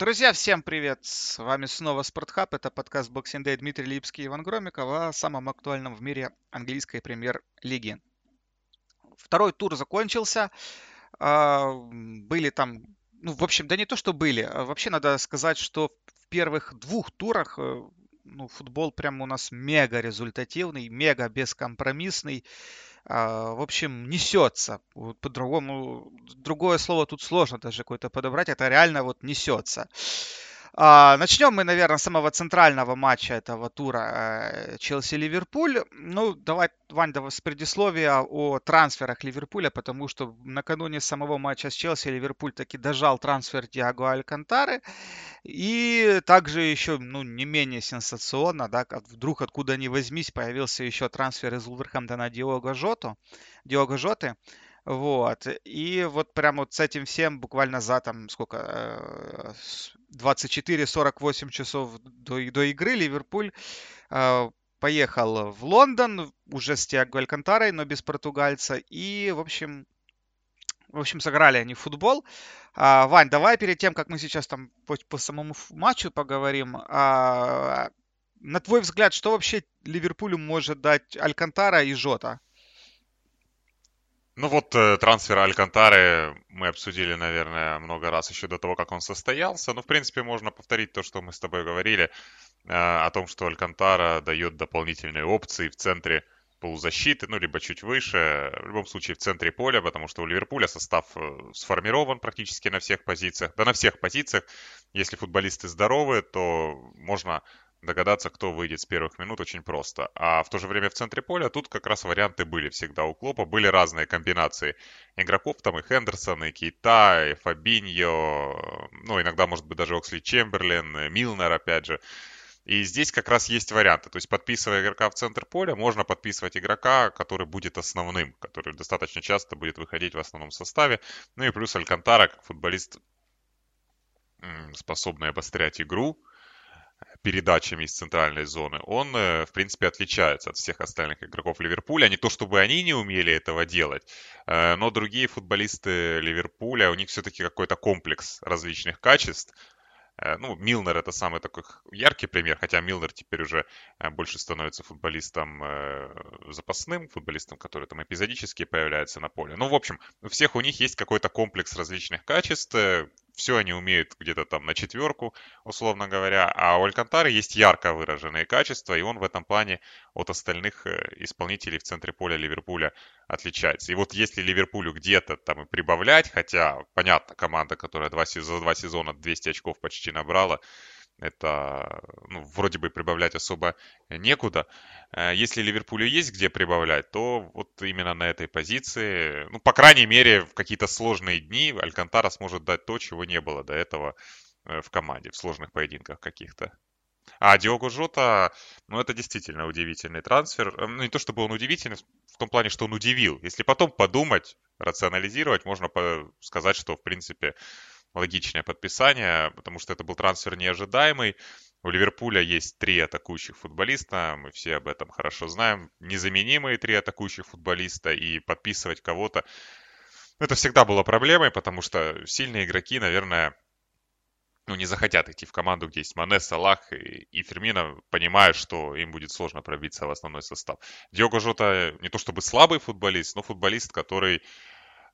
Друзья, всем привет! С вами снова Спортхаб. Это подкаст Boxing Day Дмитрий Липский и Иван Громиков о самом актуальном в мире английской премьер-лиги. Второй тур закончился. А, были там, ну, в общем, да не то, что были. А вообще надо сказать, что в первых двух турах э, ну, футбол прям у нас мега результативный, мега бескомпромиссный. А, в общем, несется. Вот по-другому, другое слово тут сложно даже какое-то подобрать. Это реально вот несется. А, начнем мы, наверное, с самого центрального матча этого тура э, Челси-Ливерпуль. Ну, давай, Вань, давай с предисловия о трансферах Ливерпуля, потому что накануне самого матча с Челси Ливерпуль таки дожал трансфер Диаго Алькантары. И также еще, ну, не менее сенсационно, да, вдруг откуда ни возьмись, появился еще трансфер из Улверхэмптона Диого Жоту, Диого Жоты. Вот. И вот прям вот с этим всем буквально за там сколько, 24-48 э, часов до, до игры Ливерпуль э, поехал в Лондон уже с Тиаго Алькантарой, но без португальца. И, в общем, в общем, сыграли они в футбол. А, Вань, давай перед тем, как мы сейчас там по, по самому матчу поговорим, а, на твой взгляд, что вообще Ливерпулю может дать Алькантара и Жота? Ну вот э, трансфер Алькантары мы обсудили, наверное, много раз еще до того, как он состоялся. Ну, в принципе, можно повторить то, что мы с тобой говорили э, о том, что Алькантара дает дополнительные опции в центре полузащиты, ну, либо чуть выше, в любом случае в центре поля, потому что у Ливерпуля состав э, сформирован практически на всех позициях. Да на всех позициях, если футболисты здоровы, то можно догадаться, кто выйдет с первых минут, очень просто. А в то же время в центре поля тут как раз варианты были всегда у Клопа. Были разные комбинации игроков, там и Хендерсон, и Кейта, и Фабиньо, ну, иногда, может быть, даже Оксли Чемберлин, Милнер, опять же. И здесь как раз есть варианты. То есть, подписывая игрока в центр поля, можно подписывать игрока, который будет основным, который достаточно часто будет выходить в основном составе. Ну и плюс Алькантара, как футболист, способный обострять игру, передачами из центральной зоны, он, э, в принципе, отличается от всех остальных игроков Ливерпуля. Не то, чтобы они не умели этого делать, э, но другие футболисты Ливерпуля, у них все-таки какой-то комплекс различных качеств, Э, ну, Милнер это самый такой яркий пример, хотя Милнер теперь уже больше становится футболистом запасным, футболистом, который там эпизодически появляется на поле. Ну, в общем, у всех у них есть какой-то комплекс различных качеств, все они умеют где-то там на четверку, условно говоря, а у Алькантары есть ярко выраженные качества, и он в этом плане от остальных исполнителей в центре поля Ливерпуля отличается. И вот если Ливерпулю где-то там и прибавлять, хотя, понятно, команда, которая два, за два сезона 200 очков почти набрала, это ну, вроде бы прибавлять особо некуда. Э, если Ливерпулю есть где прибавлять, то вот именно на этой позиции, ну, по крайней мере, в какие-то сложные дни Алькантара сможет дать то, чего не было до этого э, в команде, в сложных поединках каких-то. А Диого Жота, ну, это действительно удивительный трансфер. Эм, ну, не то чтобы он удивительный, в том плане, что он удивил. Если потом подумать, рационализировать, можно сказать, что, в принципе, логичное подписание, потому что это был трансфер неожидаемый. У Ливерпуля есть три атакующих футболиста, мы все об этом хорошо знаем. Незаменимые три атакующих футболиста, и подписывать кого-то это всегда было проблемой, потому что сильные игроки, наверное, ну, не захотят идти в команду, где есть Мане, Салах и, и Фермина, понимая, что им будет сложно пробиться в основной состав. Диого Жота не то чтобы слабый футболист, но футболист, который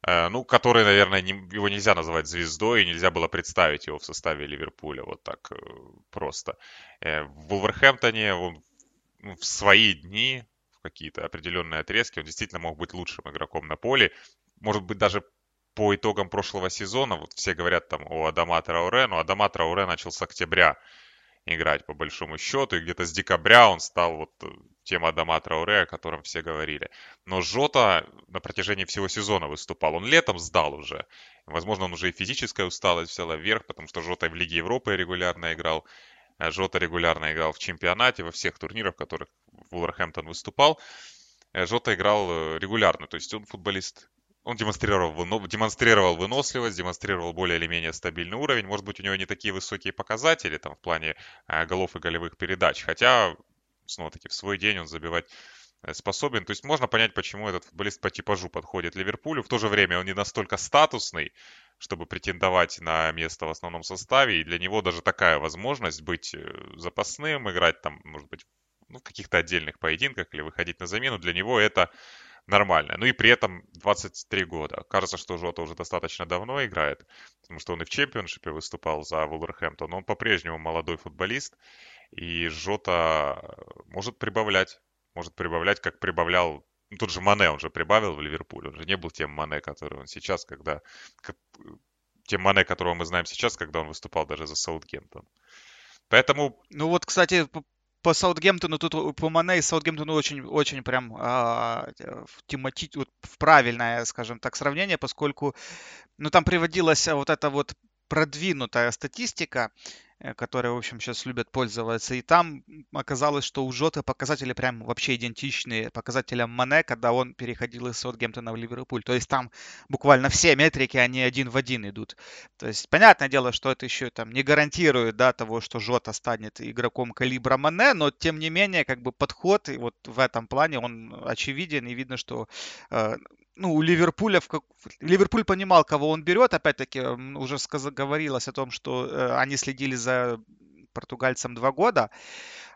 ну, который, наверное, не, его нельзя называть звездой, и нельзя было представить его в составе Ливерпуля вот так э, просто. Э, в Вулверхэмптоне он ну, в свои дни, в какие-то определенные отрезки, он действительно мог быть лучшим игроком на поле. Может быть, даже по итогам прошлого сезона, вот все говорят там о Адама Трауре, но Адама Трауре начал с октября играть по большому счету, и где-то с декабря он стал вот э, тем Адама Трауре, о котором все говорили. Но Жота на протяжении всего сезона выступал. Он летом сдал уже. Возможно, он уже и физическая усталость взяла вверх, потому что Жота в Лиге Европы регулярно играл. Э, Жота регулярно играл в чемпионате, во всех турнирах, в которых Вулверхэмптон выступал. Э, Жота играл регулярно, то есть он футболист он демонстрировал, демонстрировал выносливость, демонстрировал более или менее стабильный уровень. Может быть, у него не такие высокие показатели там, в плане э, голов и голевых передач. Хотя, снова-таки, в свой день он забивать э, способен. То есть можно понять, почему этот футболист по типажу подходит Ливерпулю. В то же время он не настолько статусный, чтобы претендовать на место в основном составе. И для него даже такая возможность быть э, запасным, играть там, может быть, ну, в каких-то отдельных поединках или выходить на замену, для него это нормально. Ну и при этом 23 года. Кажется, что Жота уже достаточно давно играет, потому что он и в чемпионшипе выступал за Вулверхэмптон. Он по-прежнему молодой футболист, и Жота может прибавлять. Может прибавлять, как прибавлял ну, тот же Мане он же прибавил в Ливерпуль. Он же не был тем Мане, который он сейчас, когда... Тем Мане, которого мы знаем сейчас, когда он выступал даже за Саутгемптон. Поэтому... Ну вот, кстати, по Саутгемптону, тут по Мане и Саутгемптону очень, очень прям а, в, темати... вот, в правильное, скажем так, сравнение, поскольку ну, там приводилась вот эта вот продвинутая статистика, которые, в общем, сейчас любят пользоваться. И там оказалось, что у Жота показатели прям вообще идентичные показателям Мане, когда он переходил из Саутгемптона в Ливерпуль. То есть там буквально все метрики, они один в один идут. То есть понятное дело, что это еще там не гарантирует, да, того, что Жота станет игроком калибра Мане, но тем не менее, как бы подход и вот в этом плане он очевиден и видно, что э, ну, у Ливерпуля, в как... Ливерпуль понимал, кого он берет, опять-таки, уже сказ... говорилось о том, что э, они следили за португальцем два года,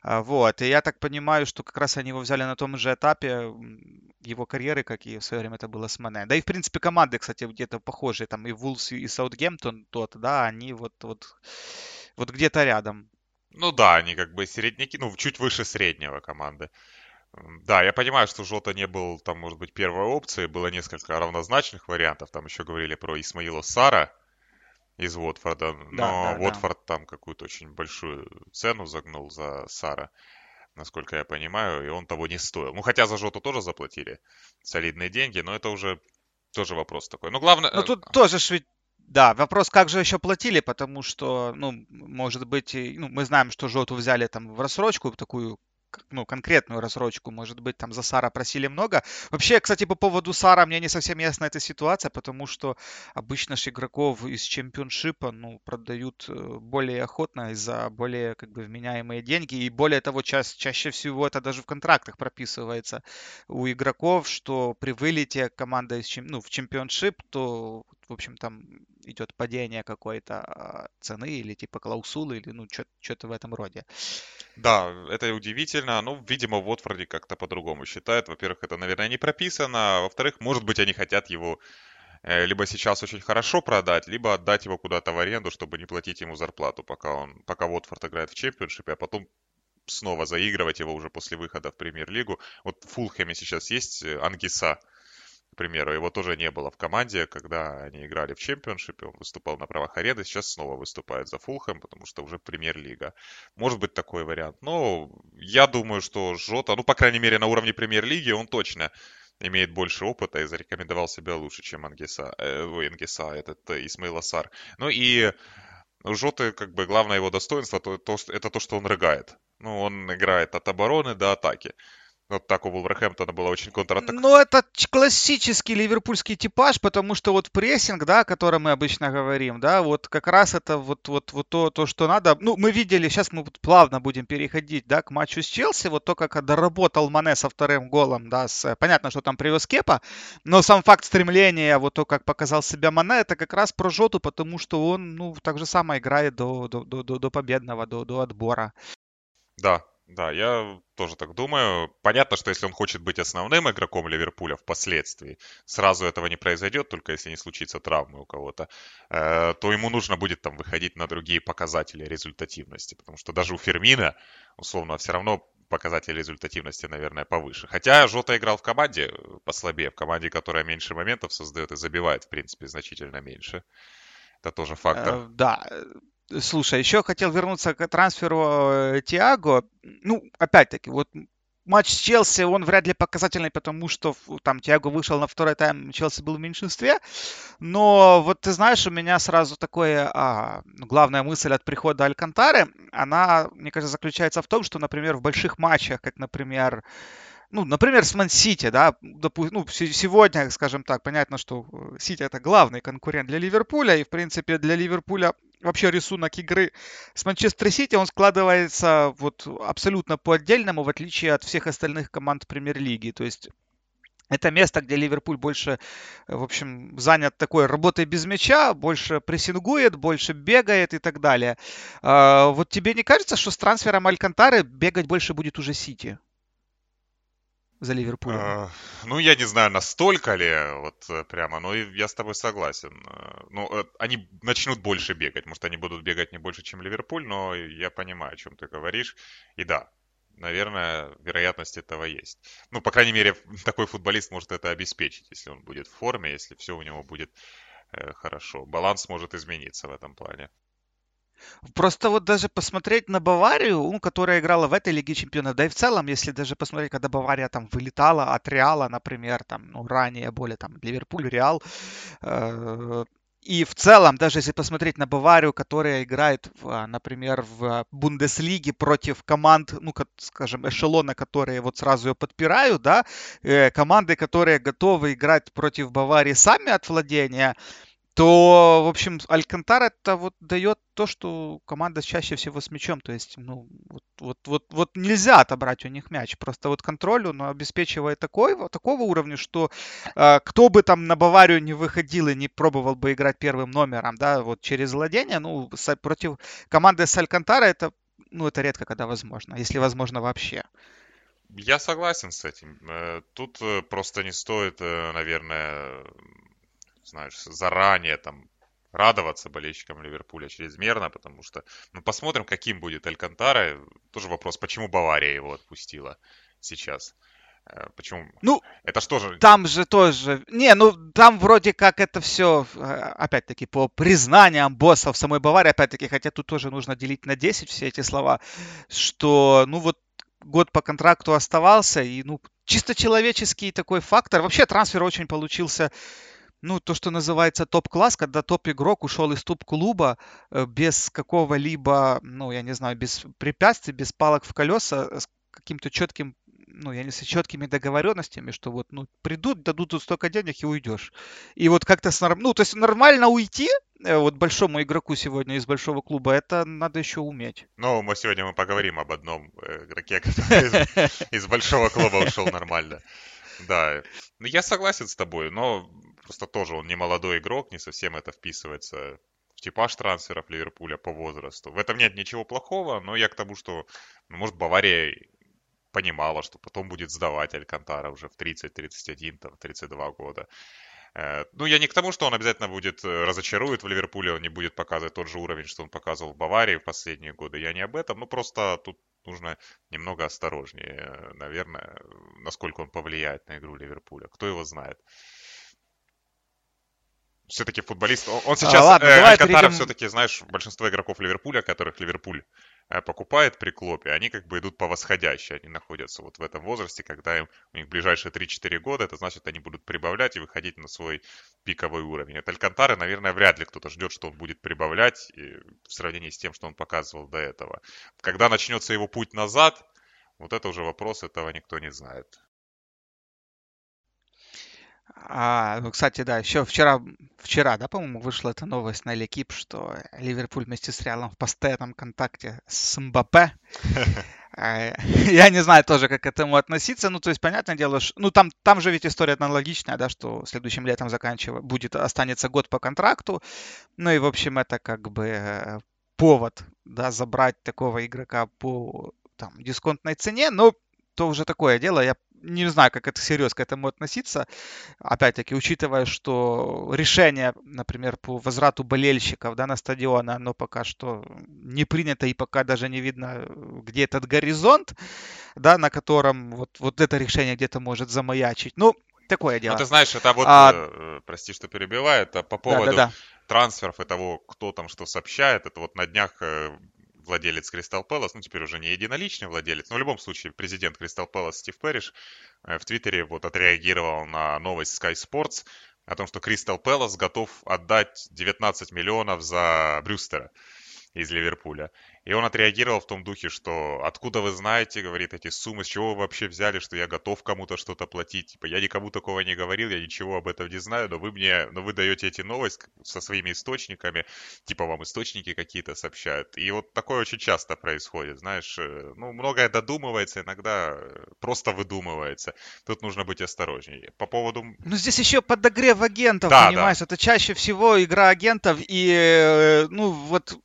а, вот, и я так понимаю, что как раз они его взяли на том же этапе его карьеры, как и в свое время это было с Мане. Да и, в принципе, команды, кстати, где-то похожие, там и Вулс, и Саутгемптон тот, да, они вот, вот, вот где-то рядом. Ну да, они как бы средники, ну, чуть выше среднего команды. Да, я понимаю, что Жота не был, там, может быть, первой опцией, было несколько равнозначных вариантов, там еще говорили про Исмаила Сара из Уотфорда, но да, да, Уотфорд да. там какую-то очень большую цену загнул за Сара, насколько я понимаю, и он того не стоил. Ну, хотя за Жоту тоже заплатили солидные деньги, но это уже тоже вопрос такой. Ну, главное... Ну, тут тоже ведь да, вопрос, как же еще платили, потому что, ну, может быть, ну, мы знаем, что Жоту взяли там в рассрочку, такую ну, конкретную рассрочку, может быть, там за Сара просили много. Вообще, кстати, по поводу Сара мне не совсем ясна эта ситуация, потому что обычно же игроков из чемпионшипа, ну, продают э, более охотно за более, как бы, вменяемые деньги, и более того, ча чаще всего это даже в контрактах прописывается у игроков, что при вылете команда из, ну, в чемпионшип, то в общем, там идет падение какой-то а, цены или типа клаусулы, или ну что-то в этом роде. Да, это удивительно. Ну, видимо, в Уотфорде как-то по-другому считают. Во-первых, это, наверное, не прописано. А во-вторых, может быть, они хотят его э, либо сейчас очень хорошо продать, либо отдать его куда-то в аренду, чтобы не платить ему зарплату, пока он, пока Уотфорд играет в чемпионшипе, а потом снова заигрывать его уже после выхода в премьер-лигу. Вот в Фулхэме сейчас есть э, Ангиса, к примеру, его тоже не было в команде, когда они играли в чемпионшипе, он выступал на правах арены, сейчас снова выступает за Фулхэм, потому что уже премьер-лига. Может быть такой вариант. Но я думаю, что Жота, ну, по крайней мере, на уровне премьер-лиги он точно имеет больше опыта и зарекомендовал себя лучше, чем Ангиса, э, Ангиса этот э, Исмаил Асар. Ну и у Жоты, как бы, главное его достоинство, то, то, это то, что он рыгает. Ну, он играет от обороны до атаки. Вот так у Вулверхэмптона была очень контратака. Ну, это классический ливерпульский типаж, потому что вот прессинг, да, о котором мы обычно говорим, да, вот как раз это вот, вот, вот то, то, что надо. Ну, мы видели, сейчас мы плавно будем переходить, да, к матчу с Челси, вот то, как доработал Мане со вторым голом, да, с, понятно, что там привез Кепа, но сам факт стремления, вот то, как показал себя Мане, это как раз про Жоту, потому что он, ну, так же самое играет до, до, до, до победного, до, до отбора. Да, да, я тоже так думаю. Понятно, что если он хочет быть основным игроком Ливерпуля впоследствии, сразу этого не произойдет, только если не случится травмы у кого-то, э, то ему нужно будет там выходить на другие показатели результативности, потому что даже у Фермина, условно, все равно показатели результативности, наверное, повыше. Хотя Жота играл в команде послабее, в команде, которая меньше моментов создает и забивает, в принципе, значительно меньше. Это тоже фактор. Э, да, Слушай, еще хотел вернуться к трансферу э, Тиаго. Ну, опять-таки, вот матч с Челси, он вряд ли показательный, потому что там Тиаго вышел на второй тайм, Челси был в меньшинстве. Но вот ты знаешь, у меня сразу такое, а, ну, главная мысль от прихода Алькантары, она, мне кажется, заключается в том, что, например, в больших матчах, как, например, ну, например, с Ман-Сити, да, допустим, ну, сегодня, скажем так, понятно, что Сити это главный конкурент для Ливерпуля, и, в принципе, для Ливерпуля вообще рисунок игры с Манчестер Сити, он складывается вот абсолютно по отдельному, в отличие от всех остальных команд премьер-лиги. То есть это место, где Ливерпуль больше, в общем, занят такой работой без мяча, больше прессингует, больше бегает и так далее. А, вот тебе не кажется, что с трансфером Алькантары бегать больше будет уже Сити? За Ливерпулем? А, ну, я не знаю, настолько ли вот э, прямо, но я с тобой согласен. Э, ну, э, они начнут больше бегать. Может, они будут бегать не больше, чем Ливерпуль, но я понимаю, о чем ты говоришь. И да, наверное, вероятность этого есть. Ну, по крайней мере, такой футболист может это обеспечить, если он будет в форме, если все у него будет э, хорошо. Баланс может измениться в этом плане. Просто вот даже посмотреть на Баварию, ну, которая играла в этой Лиге Чемпионов, да и в целом, если даже посмотреть, когда Бавария там вылетала от Реала, например, там, ну, ранее более там Ливерпуль, Реал, э, и в целом, даже если посмотреть на Баварию, которая играет, в, а, например, в Бундеслиге против команд, ну, скажем, эшелона, которые вот сразу ее подпирают, да, э, команды, которые готовы играть против Баварии сами от владения, то, в общем, Алькантар это вот дает то, что команда чаще всего с мячом. То есть, ну, вот, вот, вот, вот нельзя отобрать у них мяч. Просто вот контроль он обеспечивает такой, вот такого уровня, что э, кто бы там на Баварию не выходил и не пробовал бы играть первым номером, да, вот через владение, ну, с, против команды с Алькантара это, ну, это редко когда возможно, если возможно вообще. Я согласен с этим. Э, тут э, просто не стоит, э, наверное, знаешь, заранее там радоваться болельщикам Ливерпуля чрезмерно, потому что, ну, посмотрим, каким будет Алькантара. Тоже вопрос, почему Бавария его отпустила сейчас. Э, почему? Ну, это что же? Там же тоже... Не, ну, там вроде как это все, э, опять-таки, по признаниям боссов самой Баварии, опять-таки, хотя тут тоже нужно делить на 10 все эти слова, что, ну, вот год по контракту оставался, и, ну, чисто человеческий такой фактор. Вообще трансфер очень получился ну, то, что называется топ-класс, когда топ-игрок ушел из топ-клуба э, без какого-либо, ну, я не знаю, без препятствий, без палок в колеса, с каким-то четким, ну, я не знаю, четкими договоренностями, что вот, ну, придут, дадут тут столько денег и уйдешь. И вот как-то, с, ну, то есть нормально уйти, э, вот большому игроку сегодня из большого клуба, это надо еще уметь. Ну, мы сегодня мы поговорим об одном э, игроке, который из большого клуба ушел нормально. Да, ну я согласен с тобой, но просто тоже он не молодой игрок, не совсем это вписывается в типаж трансферов Ливерпуля по возрасту. В этом нет ничего плохого, но я к тому, что, ну, может, Бавария понимала, что потом будет сдавать Алькантара уже в 30, 31, там, 32 года. Э, ну, я не к тому, что он обязательно будет э, разочарует в Ливерпуле, он не будет показывать тот же уровень, что он показывал в Баварии в последние годы. Я не об этом. Ну, просто тут нужно немного осторожнее, наверное, насколько он повлияет на игру Ливерпуля. Кто его знает все-таки футболист. Он сейчас, а, ладно, э, Алькантара перейдем... все-таки, знаешь, большинство игроков Ливерпуля, которых Ливерпуль э, покупает при Клопе, они как бы идут по восходящей. Они находятся вот в этом возрасте, когда им, у них ближайшие 3-4 года, это значит, они будут прибавлять и выходить на свой пиковый уровень. От Алькантары, наверное, вряд ли кто-то ждет, что он будет прибавлять в сравнении с тем, что он показывал до этого. Когда начнется его путь назад, вот это уже вопрос, этого никто не знает. А, ну, кстати, да, еще вчера, вчера, да, по-моему, вышла эта новость на Лекип, что Ливерпуль вместе с Реалом в постоянном контакте с Мбаппе. А, я не знаю тоже, как к этому относиться. Ну, то есть, понятное дело, что, ну, там, там же ведь история аналогичная, да, что следующим летом заканчивает, будет, останется год по контракту. Ну, и, в общем, это как бы э, повод, да, забрать такого игрока по там, дисконтной цене. Но то уже такое дело. Я не знаю, как это серьезно к этому относиться. Опять-таки, учитывая, что решение, например, по возврату болельщиков да, на стадион, оно пока что не принято и пока даже не видно, где этот горизонт, да, на котором вот, вот это решение где-то может замаячить. Ну, такое дело. Ну, ты знаешь, это вот, а... э, прости, что перебиваю, это по поводу да, да, да. трансферов и того, кто там что сообщает. Это вот на днях э, владелец Кристал Пэлас, ну теперь уже не единоличный владелец, но в любом случае президент Кристал Пэлас Стив Перриш э, в Твиттере вот отреагировал на новость Sky Sports о том, что Кристал Пэлас готов отдать 19 миллионов за Брюстера. из Ливерпуля. И он отреагировал в том духе, что откуда вы знаете, говорит, эти суммы, с чего вы вообще взяли, что я готов кому-то что-то платить. Типа, я никому такого не говорил, я ничего об этом не знаю, но вы мне, но вы даете эти новости со своими источниками, типа вам источники какие-то сообщают. И вот такое очень часто происходит, знаешь, э, ну, многое додумывается, иногда э, просто выдумывается. Тут нужно быть осторожнее. По поводу... Ну, здесь еще подогрев агентов, да, понимаешь, да. это чаще всего игра агентов, и, э, ну, вот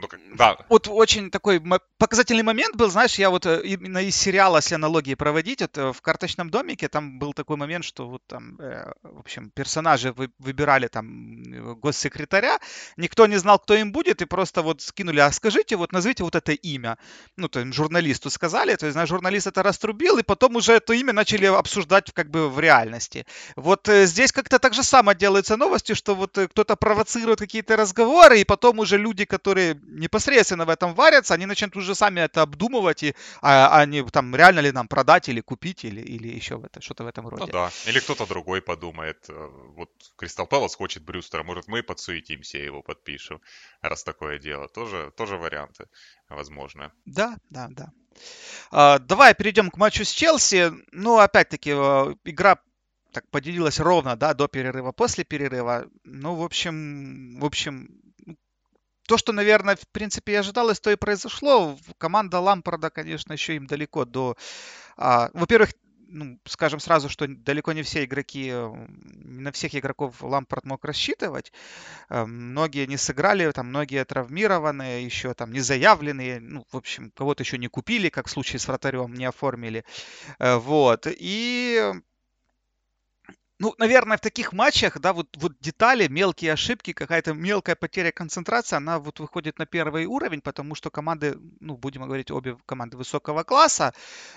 ну, да. Вот очень такой показательный момент был, знаешь, я вот э, именно из сериала, если аналогии проводить, вот э, в «Карточном домике» там был такой момент, что вот там, э, в общем, персонажи вы, выбирали там госсекретаря, никто не знал, кто им будет, и просто вот скинули, а скажите, вот назовите вот это имя. Ну, то есть журналисту сказали, то есть, знаешь, журналист это раструбил, и потом уже это имя начали обсуждать как бы в реальности. Вот здесь как-то так же само делаются новости, что вот кто-то провоцирует какие-то разговоры, и потом уже люди, которые непосредственно в этом варятся, они начнут уже сами это обдумывать, и а, они там реально ли нам продать или купить, или, или еще в это, что-то в этом роде. Ну да, или кто-то другой подумает, э, вот Кристал Пэлас хочет Брюстера, может мы подсуетимся и его подпишем, раз такое дело. Тоже, тоже варианты возможно. Да, да, да. А, давай перейдем к матчу с Челси. Ну, опять-таки, э, игра так поделилась ровно, да, до перерыва, после перерыва. Ну, в общем, в общем, то, что, наверное, в принципе, и ожидалось, то и произошло. Команда Лампарда, конечно, еще им далеко до... А, во-первых, ну, скажем сразу, что далеко не все игроки, на всех игроков Лампард мог рассчитывать. Э, многие не сыграли, там многие травмированные, еще там не заявленные, ну, в общем, кого-то еще не купили, как в случае с вратарем, не оформили. Э, вот. И ну, наверное, в таких матчах, да, вот, вот детали, мелкие ошибки, какая-то мелкая потеря концентрации, она вот выходит на первый уровень, потому что команды, ну, будем говорить, обе команды высокого класса,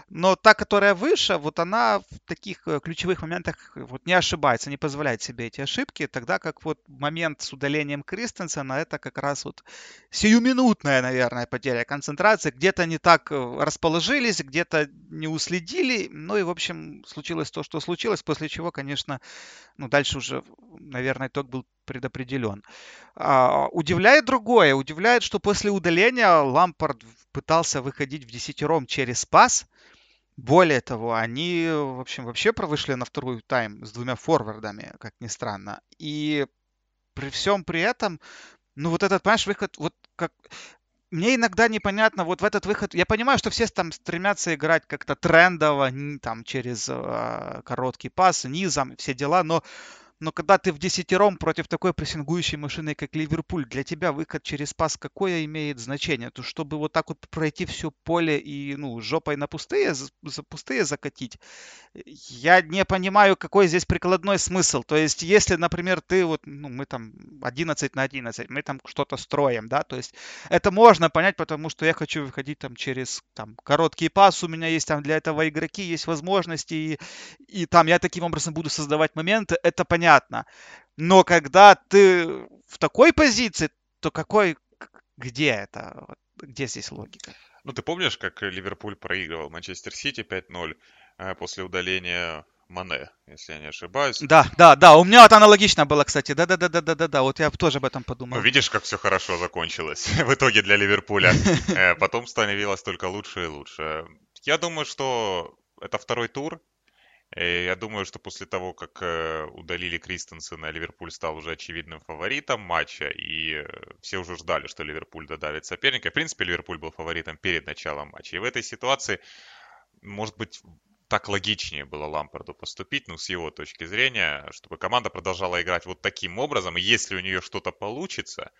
но та, которая выше, вот она в таких э, ключевых моментах вот не ошибается, не позволяет себе эти ошибки, тогда как вот момент с удалением Кристенсена, это как раз вот сиюминутная, наверное, потеря концентрации, где-то не так э, расположились, где-то не уследили, ну и, в общем, случилось то, что случилось, после чего, конечно, конечно, ну, дальше уже, наверное, итог был предопределен. А, удивляет другое. Удивляет, что после удаления Лампард пытался выходить в десятером через пас. Более того, они, в общем, вообще вышли на второй тайм с двумя форвардами, как ни странно. И при всем при этом, ну вот этот, понимаешь, выход, вот как мне иногда непонятно, вот в этот выход, я понимаю, что все там стремятся играть как-то трендово, там через э, короткий пас, низом, все дела, но но когда ты в десятером против такой прессингующей машины, как Ливерпуль, для тебя выход через пас какое имеет значение? То чтобы вот так вот пройти все поле и ну, жопой на пустые, за пустые закатить, я не понимаю, какой здесь прикладной смысл. То есть, если, например, ты вот, ну, мы там 11 на 11, мы там что-то строим, да, то есть это можно понять, потому что я хочу выходить там через там короткий пас, у меня есть там для этого игроки, есть возможности, и, и там я таким образом буду создавать моменты, это понятно понятно. Но когда ты в такой позиции, то какой, где это, где здесь логика? Ну, ты помнишь, как Ливерпуль проигрывал Манчестер Сити 5-0 э, после удаления Мане, если я не ошибаюсь. Да, да, да. У меня это аналогично было, кстати. Да, да, да, да, да, да, да. Вот я тоже об этом подумал. Ну, видишь, как все хорошо закончилось в итоге для Ливерпуля. Э, потом становилось только лучше и лучше. Я думаю, что это второй тур, Э, я думаю, что после того, как э, удалили Кристенсена, Ливерпуль стал уже очевидным фаворитом матча, и э, все уже ждали, что Ливерпуль додавит соперника. В принципе, Ливерпуль был фаворитом перед началом матча. И в этой ситуации, может быть, так логичнее было Лампарду поступить, ну, с его точки зрения, чтобы команда продолжала играть вот таким образом, и если у нее что-то получится,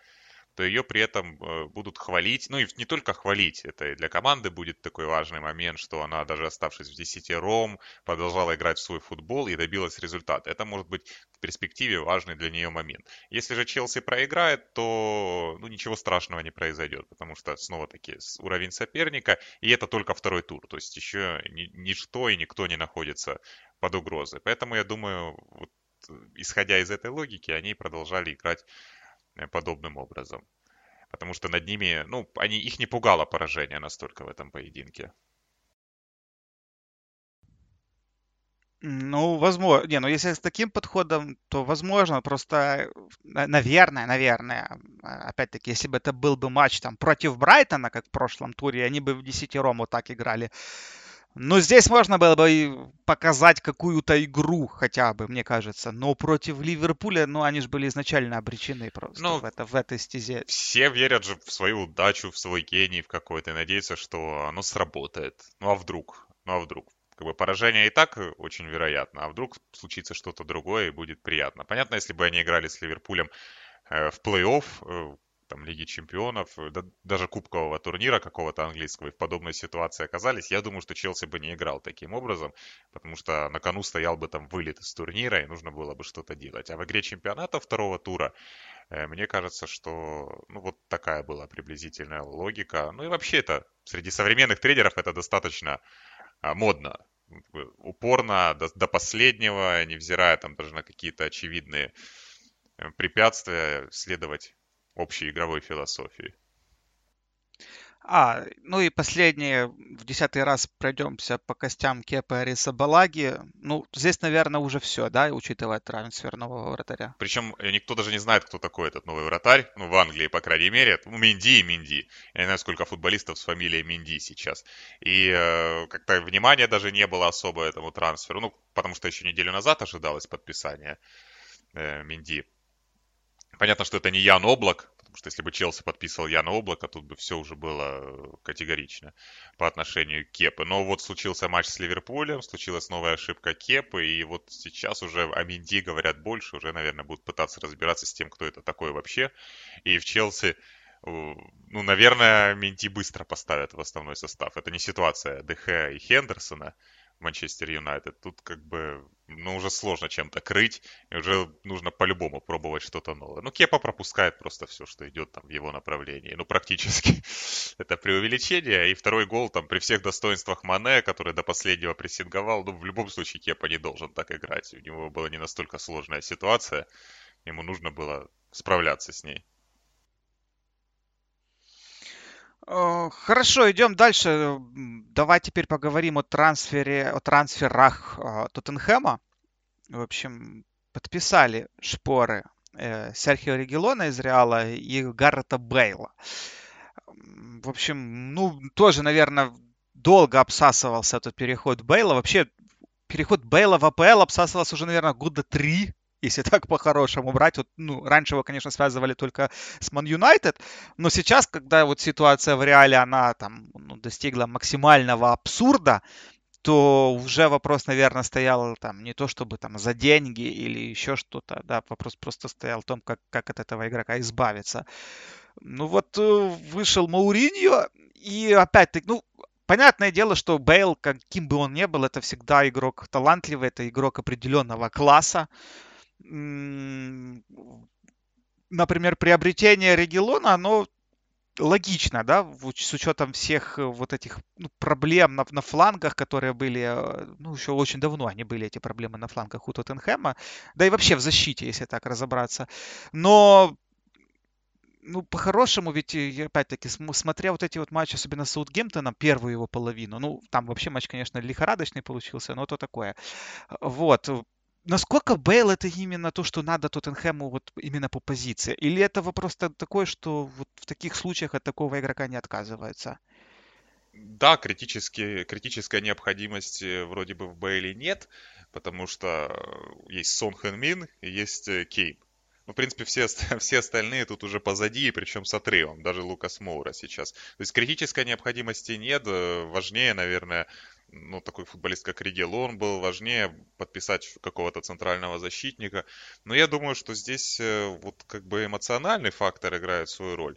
то ее при этом э, будут хвалить. Ну и не только хвалить, это и для команды будет такой важный момент, что она даже оставшись в десятером, продолжала играть в свой футбол и добилась результата. Это может быть в перспективе важный для нее момент. Если же Челси проиграет, то ну, ничего страшного не произойдет, потому что снова-таки уровень соперника, и это только второй тур, то есть еще ни, ничто и никто не находится под угрозой. Поэтому я думаю, вот, исходя из этой логики, они продолжали играть Э, подобным образом. Потому что над ними, ну, они, их не пугало поражение настолько в этом поединке. Ну, возможно. Не, ну если с таким подходом, то возможно. Просто, наверное, наверное, а, опять-таки, если бы это был бы матч там против Брайтона, как в прошлом туре, они бы в десятером вот так играли. Но здесь можно было бы показать какую-то игру хотя бы, мне кажется. Но против Ливерпуля, ну, они же были изначально обречены просто ну, в, это, в этой стезе. Все верят же в свою удачу, в свой гений в какой-то, и надеются, что оно сработает. Ну, а вдруг? Ну, а вдруг? как бы поражение и так очень вероятно, а вдруг случится что-то другое и будет приятно. Понятно, если бы они играли с Ливерпулем э, в плей-офф, э, там, Лиги Чемпионов, да, даже кубкового турнира какого-то английского, и в подобной ситуации оказались, я думаю, что Челси бы не играл таким образом, потому что на кону стоял бы там вылет из турнира, и нужно было бы что-то делать. А в игре чемпионата второго тура, э, мне кажется, что ну, вот такая была приблизительная логика. Ну и вообще это среди современных тренеров это достаточно а, модно, упорно до, до последнего, невзирая там даже на какие-то очевидные э, препятствия, следовать общей игровой философии. А, ну и последнее, в десятый раз пройдемся по костям Кепа Ариса Балаги. Ну, здесь, наверное, уже все, да, учитывая трансфер нового вратаря. Причем э, никто даже не знает, кто такой этот новый вратарь, ну, в Англии, по крайней мере. Ну, Минди и Минди. Я не знаю, сколько футболистов с фамилией Минди сейчас. И э, как-то внимания даже не было особо этому трансферу, ну, потому что еще неделю назад ожидалось подписание э, Минди. Понятно, что это не Ян Облак, потому что если бы Челси подписывал Яна Облака, тут бы все уже было категорично по отношению к Кепы. Но вот случился матч с Ливерпулем, случилась новая ошибка Кепы, и вот сейчас уже о Минди говорят больше, уже, наверное, будут пытаться разбираться с тем, кто это такой вообще. И в Челси э, ну, наверное, Минти быстро поставят в основной состав. Это не ситуация ДХ и Хендерсона, Манчестер Юнайтед. Тут как бы, ну, уже сложно чем-то крыть, и уже нужно по-любому пробовать что-то новое. Ну, Кепа пропускает просто все, что идет там в его направлении. Ну, практически. Это преувеличение. И второй гол там при всех достоинствах Мане, который до последнего прессинговал, ну, в любом случае Кепа не должен так играть. У него была не настолько сложная ситуация. Ему нужно было справляться с ней. Э, хорошо, идем дальше. Давай теперь поговорим о трансфере, о трансферах э, Тоттенхэма. В общем, подписали шпоры э, Серхио Регелона из Реала и Гаррета Бейла. В общем, ну, тоже, наверное, долго обсасывался этот переход Бейла. Вообще, переход Бейла в АПЛ обсасывался уже, наверное, года три если так по-хорошему брать. Вот, ну, раньше его, конечно, связывали только с Ман Юнайтед, но сейчас, когда вот ситуация в реале, она там ну, достигла максимального абсурда, то уже вопрос, наверное, стоял там не то чтобы там за деньги или еще что-то, да, вопрос просто стоял в том, как, как от этого игрока избавиться. Ну вот э, вышел Мауриньо, и опять-таки, ну, понятное дело, что Бейл, каким бы он ни был, это всегда игрок талантливый, это игрок определенного класса например, приобретение Регелона, оно логично, да, с учетом всех э, вот этих ну, проблем на, на флангах, которые были, э, ну, еще очень давно они были, эти проблемы на флангах у Тоттенхэма, да и вообще в защите, если так разобраться. Но ну, по-хорошему, ведь, опять-таки, смотря вот эти вот матчи, особенно с Саутгемптоном, первую его половину, ну, там вообще матч, конечно, лихорадочный получился, но то такое. Вот, насколько Бейл это именно то, что надо Тоттенхэму вот именно по позиции? Или это вопрос такой, что вот в таких случаях от такого игрока не отказывается? Да, критически, критической необходимости вроде бы в Бейле нет, потому что есть Сон Хэн Мин и есть э, Кейн. Ну, в принципе, все, все остальные тут уже позади, причем с отрывом, даже Лукас Моура сейчас. То есть критической необходимости нет, э, важнее, наверное, ну, такой футболист, как он был важнее подписать какого-то центрального защитника. Но я думаю, что здесь э, вот как бы эмоциональный фактор играет свою роль.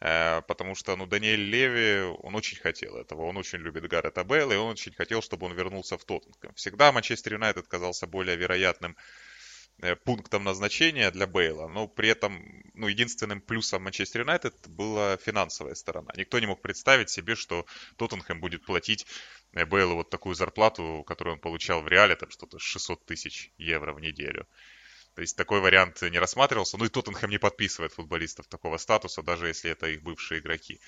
Э, потому что, ну, Даниэль Леви, он очень хотел этого, он очень любит Гаррета Бейла, и он очень хотел, чтобы он вернулся в Тоттенхэм. Всегда Манчестер Юнайтед казался более вероятным пунктом назначения для Бейла, но при этом ну, единственным плюсом Манчестер Юнайтед была финансовая сторона. Никто не мог представить себе, что Тоттенхэм будет платить э, Бейлу вот такую зарплату, которую он получал в Реале, там что-то 600 тысяч евро в неделю. То есть такой вариант не рассматривался. Ну и Тоттенхэм не подписывает футболистов такого статуса, даже если это их бывшие игроки.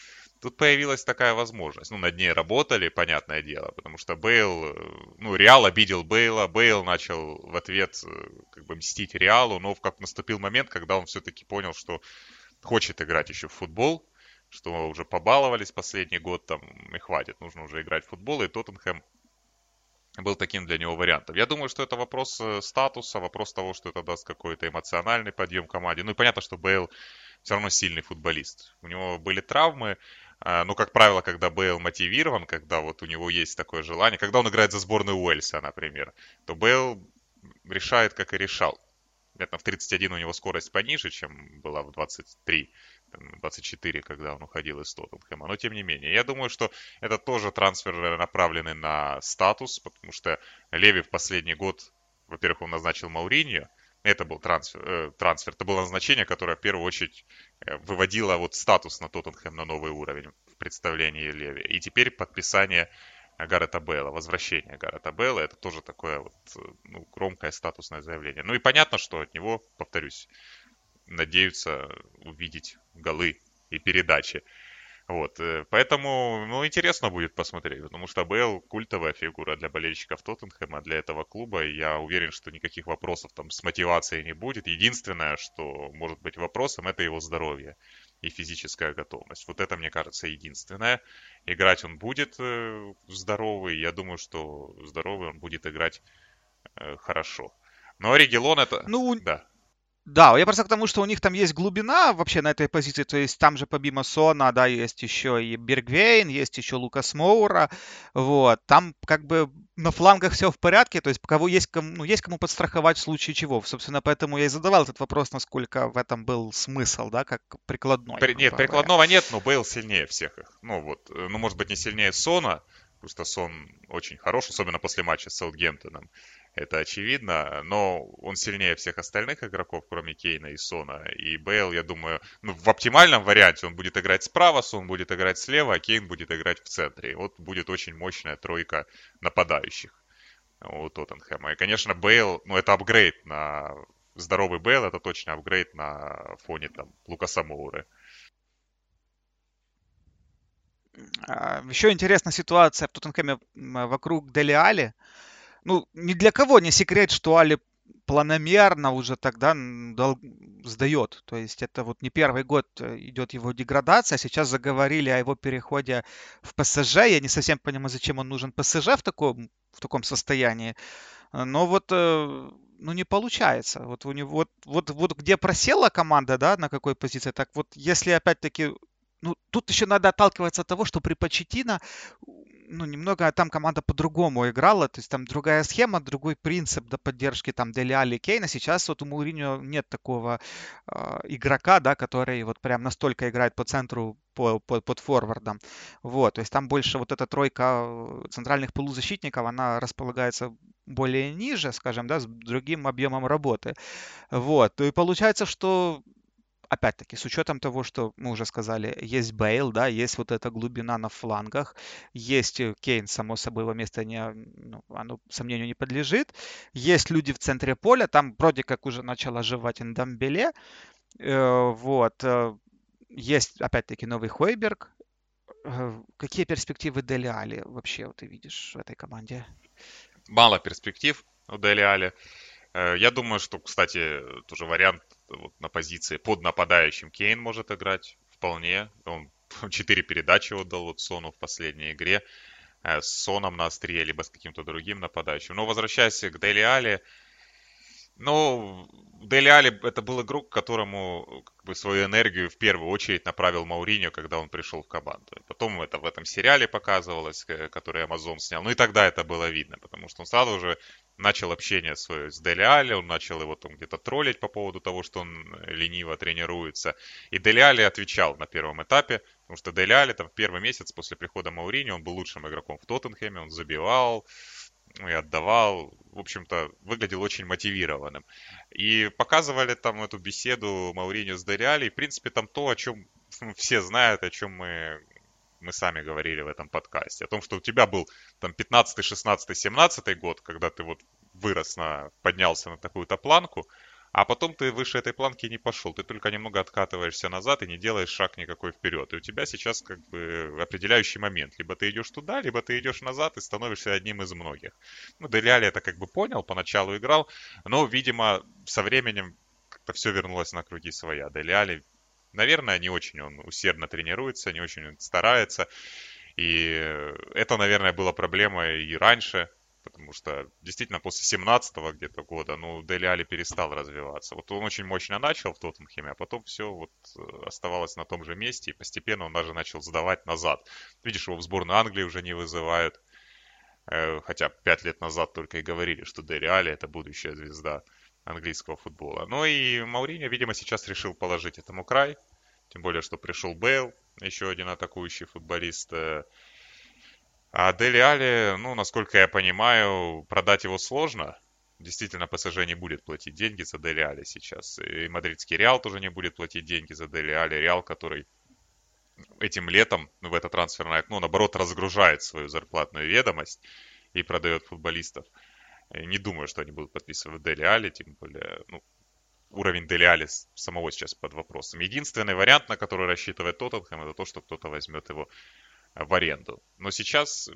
Тут появилась такая возможность. Ну, над ней работали, понятное дело, потому что Бейл, э, ну, Реал обидел Бейла, Бейл начал в ответ э, как бы мстить Реалу, но как наступил момент, когда он все-таки понял, что хочет играть еще в футбол, что уже побаловались последний год, там, и хватит, нужно уже играть в футбол, и Тоттенхэм был таким для него вариантом. Я думаю, что это вопрос э, статуса, вопрос того, что это даст какой-то эмоциональный подъем команде. Ну и понятно, что Бейл все равно сильный футболист. У него были травмы, ну, как правило, когда Бейл мотивирован, когда вот у него есть такое желание, когда он играет за сборную Уэльса, например, то Бейл решает, как и решал. Это в 31 у него скорость пониже, чем была в 23. 24, когда он уходил из Тоттенхэма. Но тем не менее, я думаю, что это тоже трансфер э, направленный на статус, потому что Леви в последний год, во-первых, он назначил Мауриньо, это был трансфер, э, трансфер, это было назначение, которое в первую очередь э, выводило вот статус на Тоттенхэм на новый уровень в представлении Леви. И теперь подписание Гаррета Белла, возвращение Гаррета Белла, это тоже такое вот э, ну, громкое статусное заявление. Ну и понятно, что от него, повторюсь, надеются увидеть голы и передачи. Вот, э, поэтому, ну, интересно будет посмотреть, потому что Бейл культовая фигура для болельщиков Тоттенхэма, для этого клуба, и я уверен, что никаких вопросов там с мотивацией не будет. Единственное, что может быть вопросом, это его здоровье и физическая готовность. Вот это, мне кажется, единственное. Играть он будет э, здоровый, я думаю, что здоровый он будет играть э, хорошо. Но Регелон это... Ну, да. Да, я просто к тому, что у них там есть глубина вообще на этой позиции, то есть там же помимо Сона, да, есть еще и Бергвейн, есть еще Лукас Моура, вот, там как бы на флангах все в порядке, то есть кого есть, кому, ну, есть кому подстраховать в случае чего. Собственно, поэтому я и задавал этот вопрос, насколько в этом был смысл, да, как прикладной. При, нет, прикладного нет, но Бейл сильнее всех их. Ну вот, э, ну может быть не сильнее Сона, просто Сон очень хорош, особенно после матча с Саутгемптоном это очевидно, но он сильнее всех остальных игроков, кроме Кейна и Сона. И Бейл, я думаю, ну, в оптимальном варианте он будет играть справа, Сон будет играть слева, а Кейн будет играть в центре. Вот будет очень мощная тройка нападающих у Тоттенхэма. И, конечно, Бейл, ну, это апгрейд на... Здоровый Бейл, это точно апгрейд на фоне там Лукаса Моуры. А, Еще интересная ситуация в Тоттенхэме вокруг Дели Али ну, ни для кого не секрет, что Али планомерно уже тогда дол- сдает. То есть это вот не первый год э, идет его деградация. Сейчас заговорили о его переходе в ПСЖ. Я не совсем понимаю, зачем он нужен ПСЖ в таком, в таком состоянии. Но вот э, ну не получается. Вот у него вот, вот, вот где просела команда, да, на какой позиции, так вот если опять-таки ну, тут еще надо отталкиваться от того, что при Почетино ну, немного там команда по-другому играла, то есть там другая схема, другой принцип до поддержки там Дели Али Кейна. Сейчас вот у Мауриньо нет такого э, игрока, да, который вот прям настолько играет по центру, по, по, под форвардом. Вот, то есть там больше вот эта тройка э, центральных полузащитников, она располагается более ниже, скажем, да, с другим объемом работы. Вот, и получается, что опять-таки, с учетом того, что мы уже сказали, есть Бейл, да, есть вот эта глубина на флангах, есть э, Кейн, само собой, его место не, ну, оно сомнению не подлежит, есть люди в центре поля, там вроде как уже начал оживать Индамбеле, э, вот, э, есть, опять-таки, новый Хойберг, э, какие перспективы Дели Али вообще вот, ты видишь в этой команде? Мало перспектив у Дели Али. Э, я думаю, что, кстати, тоже вариант вот на позиции под нападающим Кейн может играть вполне. Он четыре передачи отдал вот Сону в последней игре э, с Соном на острие, либо с каким-то другим нападающим. Но возвращаясь к Дели Али, ну, Дели Али это был игрок, которому как бы, свою энергию в первую очередь направил Мауриньо, когда он пришел в команду. Потом это в этом сериале показывалось, который Amazon снял. Ну и тогда это было видно, потому что он сразу же начал общение свое с Дели Али, он начал его там где-то троллить по поводу того, что он лениво тренируется. И Дели Али отвечал на первом этапе, потому что Дели Али там в первый месяц после прихода Маурини, он был лучшим игроком в Тоттенхэме, он забивал, и отдавал, в общем-то, выглядел очень мотивированным. И показывали там эту беседу Мауриньо с Дериали, и, в принципе, там то, о чем все знают, о чем мы, мы сами говорили в этом подкасте. О том, что у тебя был там 15, 16, 17 год, когда ты вот вырос на, поднялся на такую-то планку, а потом ты выше этой планки не пошел, ты только немного откатываешься назад и не делаешь шаг никакой вперед. И у тебя сейчас как бы определяющий момент. Либо ты идешь туда, либо ты идешь назад и становишься одним из многих. Ну, Дели это как бы понял, поначалу играл, но, видимо, со временем как-то все вернулось на круги своя. Дели наверное, не очень он усердно тренируется, не очень он старается. И это, наверное, была проблема и раньше, потому что действительно после 17-го где-то года, ну, Дели Али перестал развиваться. Вот он очень мощно начал в Тоттенхеме, а потом все вот э, оставалось на том же месте, и постепенно он даже начал сдавать назад. Видишь, его в сборную Англии уже не вызывают, э, хотя пять лет назад только и говорили, что Дели Али это будущая звезда английского футбола. Ну и Мауриньо, видимо, сейчас решил положить этому край, тем более, что пришел Бейл, еще один атакующий футболист. А Дели Али, ну, насколько я понимаю, продать его сложно. Действительно, ПСЖ не будет платить деньги за Дели Али сейчас. И мадридский Реал тоже не будет платить деньги за Дели Али. Реал, который этим летом, ну, в это трансферное окно, наоборот, разгружает свою зарплатную ведомость и продает футболистов. Не думаю, что они будут подписывать Дели Али, тем более, ну, уровень Дели Али самого сейчас под вопросом. Единственный вариант, на который рассчитывает Тоттенхэм, это то, что кто-то возьмет его в аренду. Но сейчас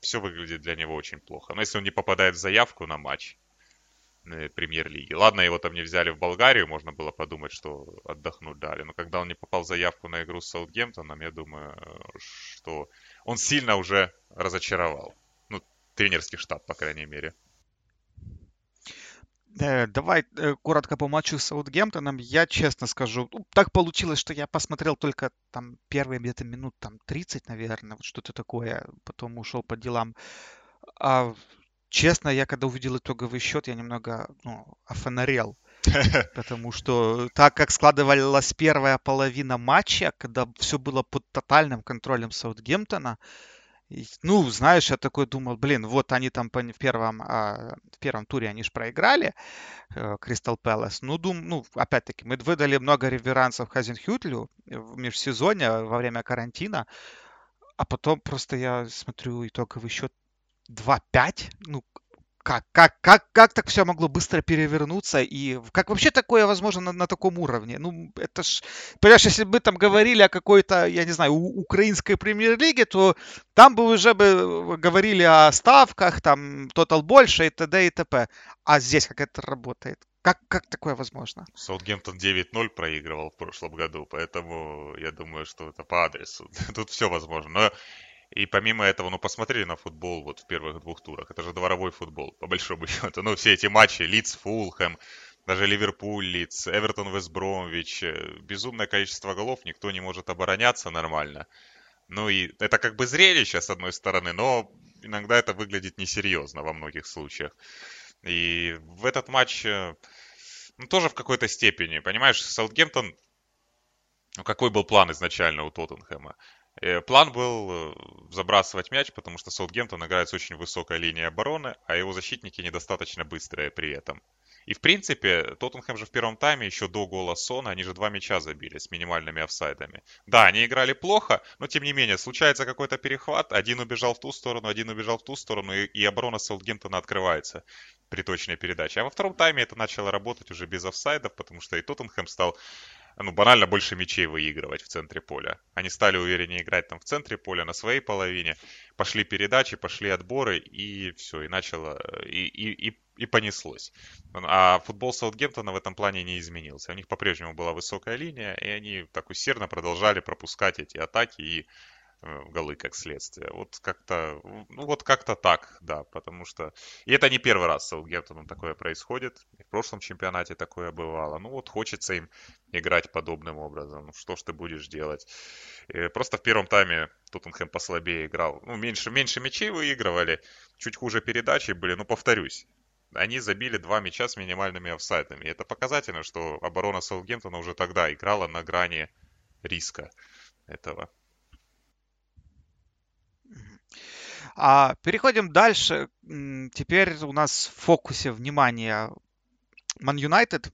все выглядит для него очень плохо. Но если он не попадает в заявку на матч э, премьер-лиги. Ладно, его там не взяли в Болгарию, можно было подумать, что отдохнуть дали. Но когда он не попал в заявку на игру с Саутгемптоном, я думаю, что он сильно уже разочаровал. Ну, тренерский штаб, по крайней мере. Э, давай э, коротко по матчу с Саутгемптоном. Я честно скажу, ну, так получилось, что я посмотрел только там первые где-то минут там 30, наверное, вот что-то такое. Потом ушел по делам. А честно, я когда увидел итоговый счет, я немного ну, офонарел. Потому что так как складывалась первая половина матча, когда все было под тотальным контролем Саутгемптона, ну, знаешь, я такой думал, блин, вот они там в первом, а, в первом туре они же проиграли, Кристал Пэлас. Ну, дум, ну, опять-таки, мы выдали много реверансов Хазенхютлю в межсезонье во время карантина, а потом просто я смотрю итоговый счет 2-5. Ну, как, как, как, как так все могло быстро перевернуться и как вообще такое возможно на, на таком уровне? Ну, это ж, понимаешь, если бы там говорили о какой-то, я не знаю, украинской премьер-лиге, то там бы уже бы говорили о ставках, там, тотал больше и т.д. и т.п. А здесь как это работает? Как, как такое возможно? Саутгемптон 9-0 проигрывал в прошлом году, поэтому я думаю, что это по адресу. Тут все возможно. Но и помимо этого, ну, посмотрели на футбол вот в первых двух турах. Это же дворовой футбол, по большому счету. Ну, все эти матчи, Лидс, Фулхэм, даже Ливерпуль, Лидс, Эвертон, Вестбромвич. Э, безумное количество голов, никто не может обороняться нормально. Ну и это как бы зрелище, с одной стороны, но иногда это выглядит несерьезно во многих случаях. И в этот матч, э, ну, тоже в какой-то степени, понимаешь, Саутгемптон, ну, какой был план изначально у Тоттенхэма? Э, план был э, забрасывать мяч, потому что Саутгемптон играет с очень высокой линией обороны, а его защитники недостаточно быстрые при этом. И в принципе, Тоттенхэм же в первом тайме, еще до гола Сона, они же два мяча забили с минимальными офсайдами. Да, они играли плохо, но тем не менее, случается какой-то перехват, один убежал в ту сторону, один убежал в ту сторону, и, и оборона Саутгемптона открывается при точной передаче. А во втором тайме это начало работать уже без офсайдов, потому что и Тоттенхэм стал ну, банально больше мячей выигрывать в центре поля. Они стали увереннее играть там в центре поля, на своей половине. Пошли передачи, пошли отборы, и все, и начало, и, и, и, и понеслось. А футбол Саутгемптона в этом плане не изменился. У них по-прежнему была высокая линия, и они так усердно продолжали пропускать эти атаки и голы как следствие. Вот как-то, ну вот как-то так, да, потому что... И это не первый раз с Саутгемптоном такое происходит. И в прошлом чемпионате такое бывало. Ну вот хочется им играть подобным образом. Ну что ж ты будешь делать? И просто в первом тайме Тоттенхэм послабее играл. Ну, меньше, меньше мячей выигрывали, чуть хуже передачи были. Ну, повторюсь, они забили два мяча с минимальными офсайдами. И это показательно, что оборона Саутгемптона уже тогда играла на грани риска этого. А переходим дальше. Теперь у нас в фокусе внимания Ман Юнайтед.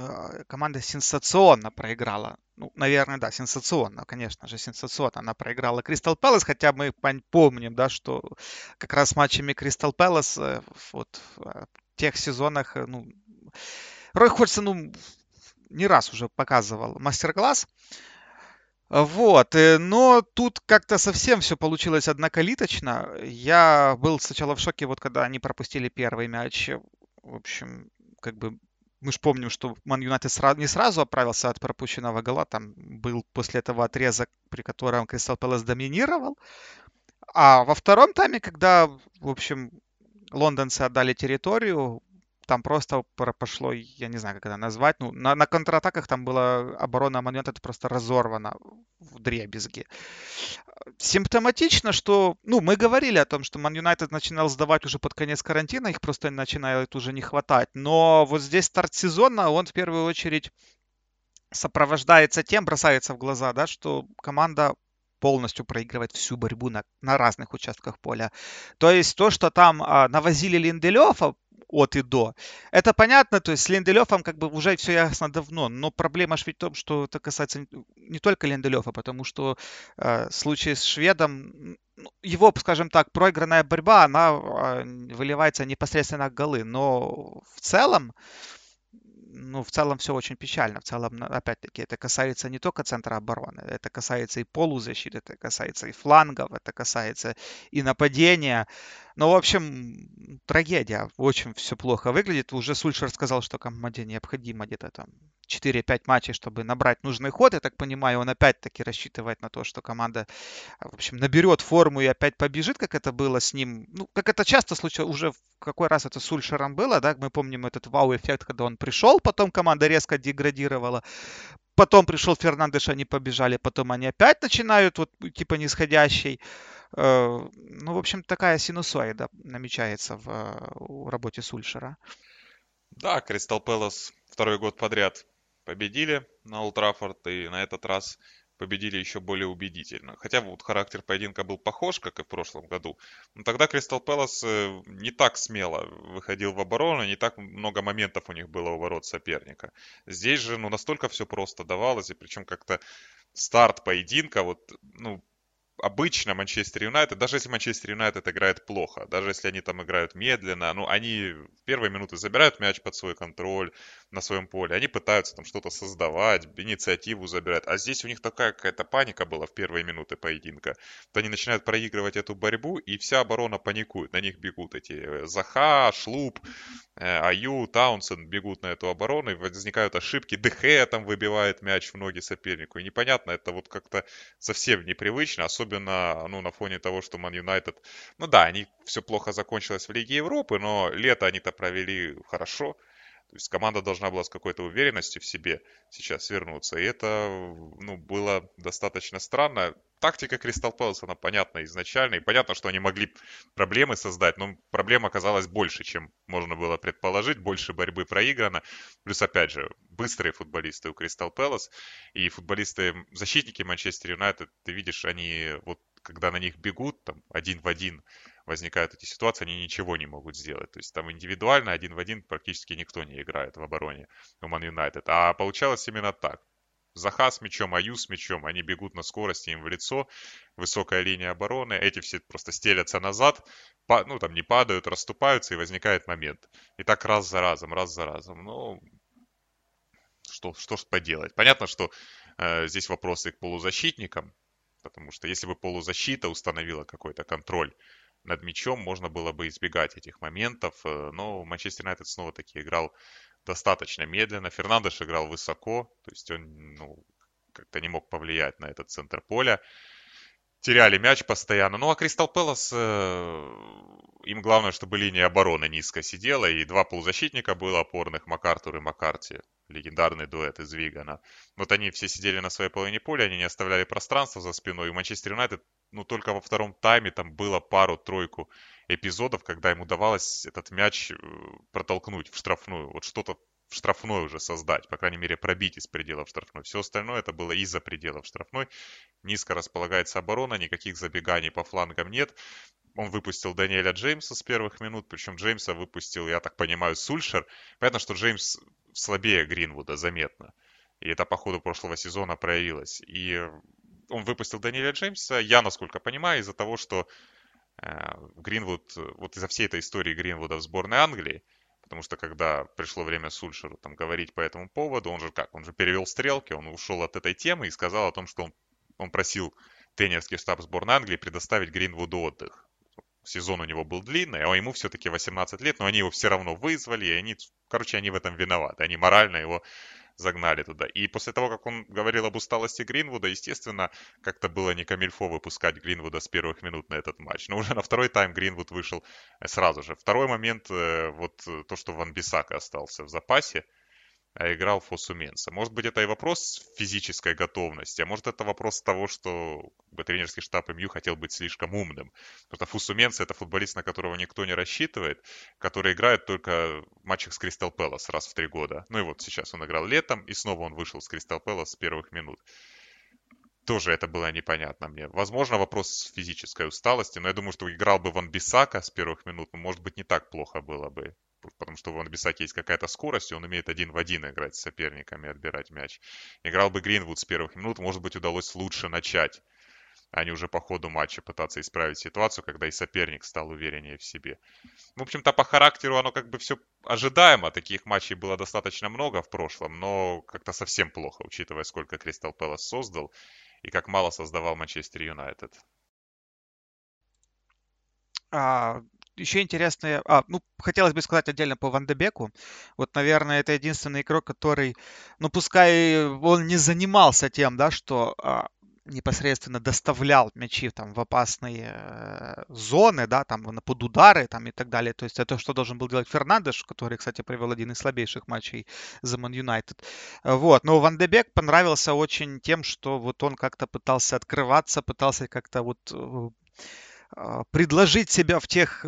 А, команда сенсационно проиграла. Ну, наверное, да, сенсационно, конечно же, сенсационно. Она проиграла Кристал Пэлас, хотя мы помним, да, что как раз матчами Кристал Пэлас э, вот в тех сезонах, э, ну, порой хочется, ну, не раз уже показывал мастер-класс. Вот, э, но тут как-то совсем все получилось однокалиточно. Я был сначала в шоке, вот когда они пропустили первый мяч. В общем, как бы мы же помним, что Ман Юнайтед не сразу оправился от пропущенного гола. Там был после этого отрезок, при котором Кристал Пэлас доминировал. А во втором тайме, когда, в общем, лондонцы отдали территорию, там просто пошло, я не знаю, как это назвать, ну, на, на контратаках там была оборона Ман Юнайтед просто разорвана в дребезги. Симптоматично, что, ну, мы говорили о том, что Ман Юнайтед начинал сдавать уже под конец карантина, их просто начинает уже не хватать. Но вот здесь старт сезона, он в первую очередь сопровождается тем, бросается в глаза, да, что команда полностью проигрывает всю борьбу на, на разных участках поля. То есть то, что там а, навозили Линделёфа от и до. Это понятно, то есть с Линделёфом как бы уже все ясно давно, но проблема же ведь в том, что это касается не только Линделёфа, потому что э, в с шведом, ну, его, скажем так, проигранная борьба, она э, выливается непосредственно в голы, но в целом ну, в целом все очень печально. В целом, опять-таки, это касается не только центра обороны, это касается и полузащиты, это касается и флангов, это касается и нападения. Ну, в общем, трагедия. Очень все плохо выглядит. Уже Сульшер сказал, что команде необходимо где-то там 4-5 матчей, чтобы набрать нужный ход. Я так понимаю, он опять-таки рассчитывает на то, что команда, в общем, наберет форму и опять побежит, как это было с ним. Ну, как это часто случилось, уже в какой раз это с Сульшером было, да, мы помним этот вау-эффект, когда он пришел, потом команда резко деградировала. Потом пришел Фернандеш, они побежали, потом они опять начинают вот типа нисходящий. Э, ну, в общем, такая синусоида намечается в, в работе Сульшера. Да, Кристал Пэлас второй год подряд победили на Ултрафорд, и на этот раз победили еще более убедительно. Хотя вот характер поединка был похож, как и в прошлом году. Но тогда Кристал Пэлас э, не так смело выходил в оборону, не так много моментов у них было у ворот соперника. Здесь же ну, настолько все просто давалось, и причем как-то старт поединка, вот, ну, обычно Манчестер Юнайтед, даже если Манчестер Юнайтед играет плохо, даже если они там играют медленно, ну, они в первые минуты забирают мяч под свой контроль на своем поле, они пытаются там что-то создавать, инициативу забирают, а здесь у них такая какая-то паника была в первые минуты поединка, то они начинают проигрывать эту борьбу, и вся оборона паникует, на них бегут эти э, Заха, Шлуп, э, Аю, Таунсен бегут на эту оборону, и возникают ошибки, ДХ там выбивает мяч в ноги сопернику, и непонятно, это вот как-то совсем непривычно, особенно особенно ну, на фоне того, что Ман Юнайтед, ну да, они все плохо закончилось в Лиге Европы, но лето они-то провели хорошо. То есть команда должна была с какой-то уверенностью в себе сейчас вернуться. И это ну, было достаточно странно. Тактика Кристал Пэлас, она понятна изначально. И понятно, что они могли проблемы создать, но проблем оказалось больше, чем можно было предположить. Больше борьбы проиграно. Плюс, опять же, быстрые футболисты у Кристал Пэлас. И футболисты, защитники Манчестер Юнайтед, ты видишь, они вот когда на них бегут, там, один в один, возникают эти ситуации, они ничего не могут сделать. То есть там индивидуально один в один практически никто не играет в обороне у Ман Юнайтед. А получалось именно так. Заха с мячом, Аю с мячом, они бегут на скорости им в лицо, высокая линия обороны, эти все просто стелятся назад, па, ну там не падают, расступаются и возникает момент. И так раз за разом, раз за разом. Ну, что, что ж поделать. Понятно, что э, здесь вопросы к полузащитникам, потому что если бы полузащита установила какой-то контроль над мячом, можно было бы избегать этих моментов. Э, но Манчестер Юнайтед снова-таки играл достаточно медленно. Фернандеш играл высоко, то есть он ну, как-то не мог повлиять на этот центр поля. Теряли мяч постоянно. Ну а Кристал Пэлас, э, им главное, чтобы линия обороны низко сидела, и два полузащитника было опорных, Макартур и Маккарти легендарный дуэт из Вигана. Вот они все сидели на своей половине поля, они не оставляли пространства за спиной. И Манчестер Юнайтед, ну, только во втором тайме там было пару-тройку эпизодов, когда им удавалось этот мяч э, протолкнуть в штрафную. Вот что-то в штрафной уже создать, по крайней мере, пробить из пределов штрафной. Все остальное это было из-за пределов штрафной. Низко располагается оборона, никаких забеганий по флангам нет. Он выпустил Даниэля Джеймса с первых минут, причем Джеймса выпустил, я так понимаю, Сульшер. Понятно, что Джеймс слабее Гринвуда заметно. И это по ходу прошлого сезона проявилось. И он выпустил Даниэля Джеймса, я, насколько понимаю, из-за того, что э, Гринвуд, вот из-за всей этой истории Гринвуда в сборной Англии, Потому что когда пришло время Сульшеру там говорить по этому поводу, он же как, он же перевел стрелки, он ушел от этой темы и сказал о том, что он, он просил тренерский штаб сборной Англии предоставить Гринвуду отдых. Сезон у него был длинный, а ему все-таки 18 лет, но они его все равно вызвали, и они, короче, они в этом виноваты. Они морально его загнали туда. И после того, как он говорил об усталости Гринвуда, естественно, как-то было не камильфо выпускать Гринвуда с первых минут на этот матч. Но уже на второй тайм Гринвуд вышел э, сразу же. Второй момент, э, вот э, то, что Ван Бисака остался в запасе, а играл Фосу Менса. Может быть, это и вопрос физической готовности, а может, это вопрос того, что тренерский штаб МЮ хотел быть слишком умным. Потому что Фусу Менса это футболист, на которого никто не рассчитывает, который играет только в матчах с Кристал Пэлас раз в три года. Ну и вот сейчас он играл летом, и снова он вышел с Кристал Пэлас с первых минут тоже это было непонятно мне. Возможно, вопрос физической усталости, но я думаю, что играл бы Ван Бисака с первых минут, ну, может быть, не так плохо было бы потому что у Ван Бисаки есть какая-то скорость, и он умеет один в один играть с соперниками, отбирать мяч. Играл бы Гринвуд с первых минут, может быть, удалось лучше начать, а не уже по ходу матча пытаться исправить ситуацию, когда и соперник стал увереннее в себе. В общем-то, по характеру оно как бы все ожидаемо. Таких матчей было достаточно много в прошлом, но как-то совсем плохо, учитывая, сколько Кристал Пэлас создал и как мало создавал Манчестер Юнайтед. А, еще интересное, а, ну, хотелось бы сказать отдельно по Вандебеку. Вот, наверное, это единственный игрок, который, ну, пускай он не занимался тем, да, что а, непосредственно доставлял мячи там в опасные э, зоны, да, там под удары там и так далее. То есть это что должен был делать Фернандеш, который, кстати, провел один из слабейших матчей за Ман Юнайтед. Вот. Но Ван Дебек понравился очень тем, что вот он как-то пытался открываться, пытался как-то вот э, предложить себя в тех,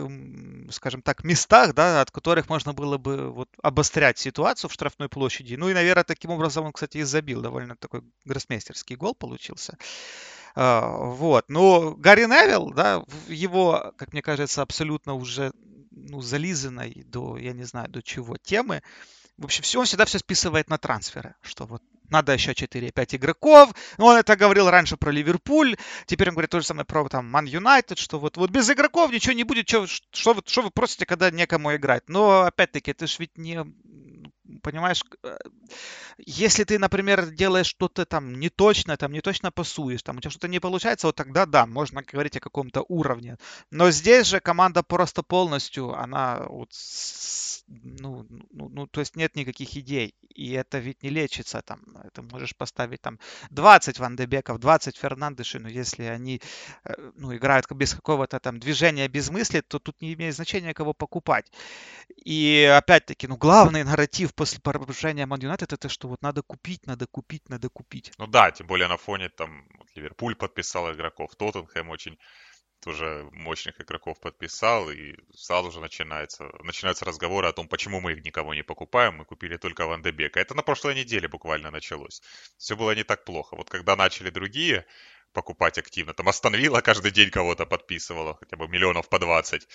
скажем так, местах, да, от которых можно было бы вот обострять ситуацию в штрафной площади. Ну и, наверное, таким образом он, кстати, и забил. Довольно такой гроссмейстерский гол получился. А, вот. Но Гарри Невилл, да, его, как мне кажется, абсолютно уже ну, зализанной до, я не знаю, до чего темы, в общем, все, он всегда все списывает на трансферы, что вот надо еще 4-5 игроков. Он это говорил раньше про Ливерпуль. Теперь он говорит то же самое про там Ман Юнайтед, что вот, вот без игроков ничего не будет. Что, что, что вы просите, когда некому играть? Но опять-таки, это же ведь не понимаешь, э, если ты, например, делаешь что-то там не точно, там не точно пасуешь, там у тебя что-то не получается, вот тогда да, можно говорить о каком-то уровне. Но здесь же команда просто полностью, она вот ну, ну, ну, то есть нет никаких идей. И это ведь не лечится там. Ты можешь поставить там 20 Ван Дебеков, 20 Фернандешей, но если они э, ну, играют без какого-то там движения, без мысли, то тут не имеет значения, кого покупать. И опять-таки, ну, главный нарратив после поражения Ман Юнайтед это что вот надо купить, надо купить, надо купить. Ну да, тем более на фоне там вот, Ливерпуль подписал игроков, Тоттенхэм очень тоже мощных игроков подписал, и сразу же начинается, начинаются разговоры о том, почему мы их никого не покупаем, мы купили только Ван де Бека. Это на прошлой неделе буквально началось. Все было не так плохо. Вот когда начали другие покупать активно. Там остановила каждый день кого-то подписывала, хотя бы миллионов по 20.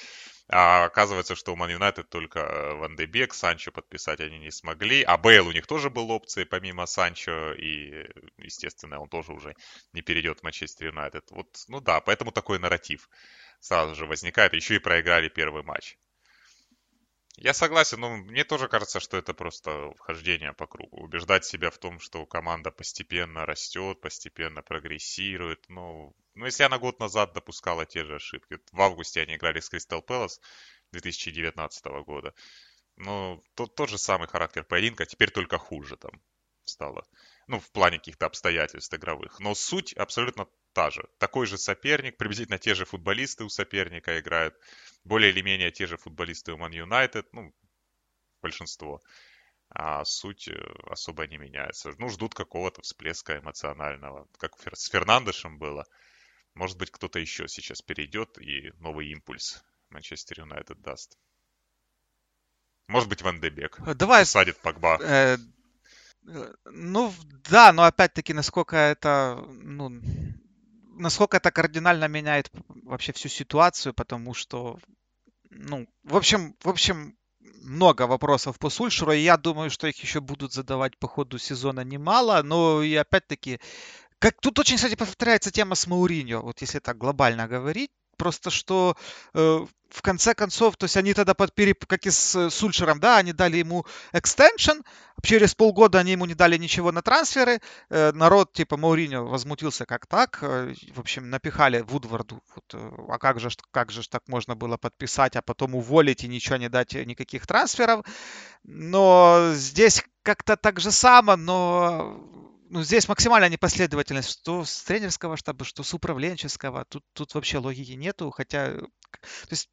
А оказывается, что у Ман Юнайтед только э, Ван де Бек, Санчо подписать они не смогли. А Бейл у них тоже был опцией помимо Санчо. И, естественно, он тоже уже не перейдет в Манчестер Юнайтед. Вот, ну да, поэтому такой нарратив сразу же возникает. Еще и проиграли первый матч. Я согласен, но мне тоже кажется, что это просто вхождение по кругу. Убеждать себя в том, что команда постепенно растет, постепенно прогрессирует. Ну, ну если она год назад допускала те же ошибки. В августе они играли с Кристал Пэлас 2019 года. Ну, тот, тот же самый характер поединка, теперь только хуже там стало. Ну, в плане каких-то обстоятельств игровых. Но суть абсолютно та же. Такой же соперник, приблизительно те же футболисты у соперника играют более или менее те же футболисты у Man United, ну, большинство. А суть э, особо не меняется. Ну, ждут какого-то всплеска эмоционального, как с Фернандешем было. Может быть, кто-то еще сейчас перейдет и новый импульс Манчестер Юнайтед даст. Может быть, Ван Дебек. Э, давай... Садит Погба. Э, ну, да, но опять-таки, насколько это, ну, насколько это кардинально меняет вообще всю ситуацию, потому что, ну, в общем, в общем, много вопросов по Сульшеру, и я думаю, что их еще будут задавать по ходу сезона немало, но и опять-таки, как тут очень, кстати, повторяется тема с Мауриньо, вот если так глобально говорить, просто что э, в конце концов, то есть они тогда под переп... как и с Сульшером, да, они дали ему экстеншн, через полгода они ему не дали ничего на трансферы, э, народ типа Мауриньо возмутился как так, э, в общем, напихали Вудварду, вот, э, а как же, как же так можно было подписать, а потом уволить и ничего не дать никаких трансферов, но здесь как-то так же само, но ну, здесь максимальная непоследовательность, что с тренерского штаба, что с управленческого. Тут, тут вообще логики нету, хотя... То есть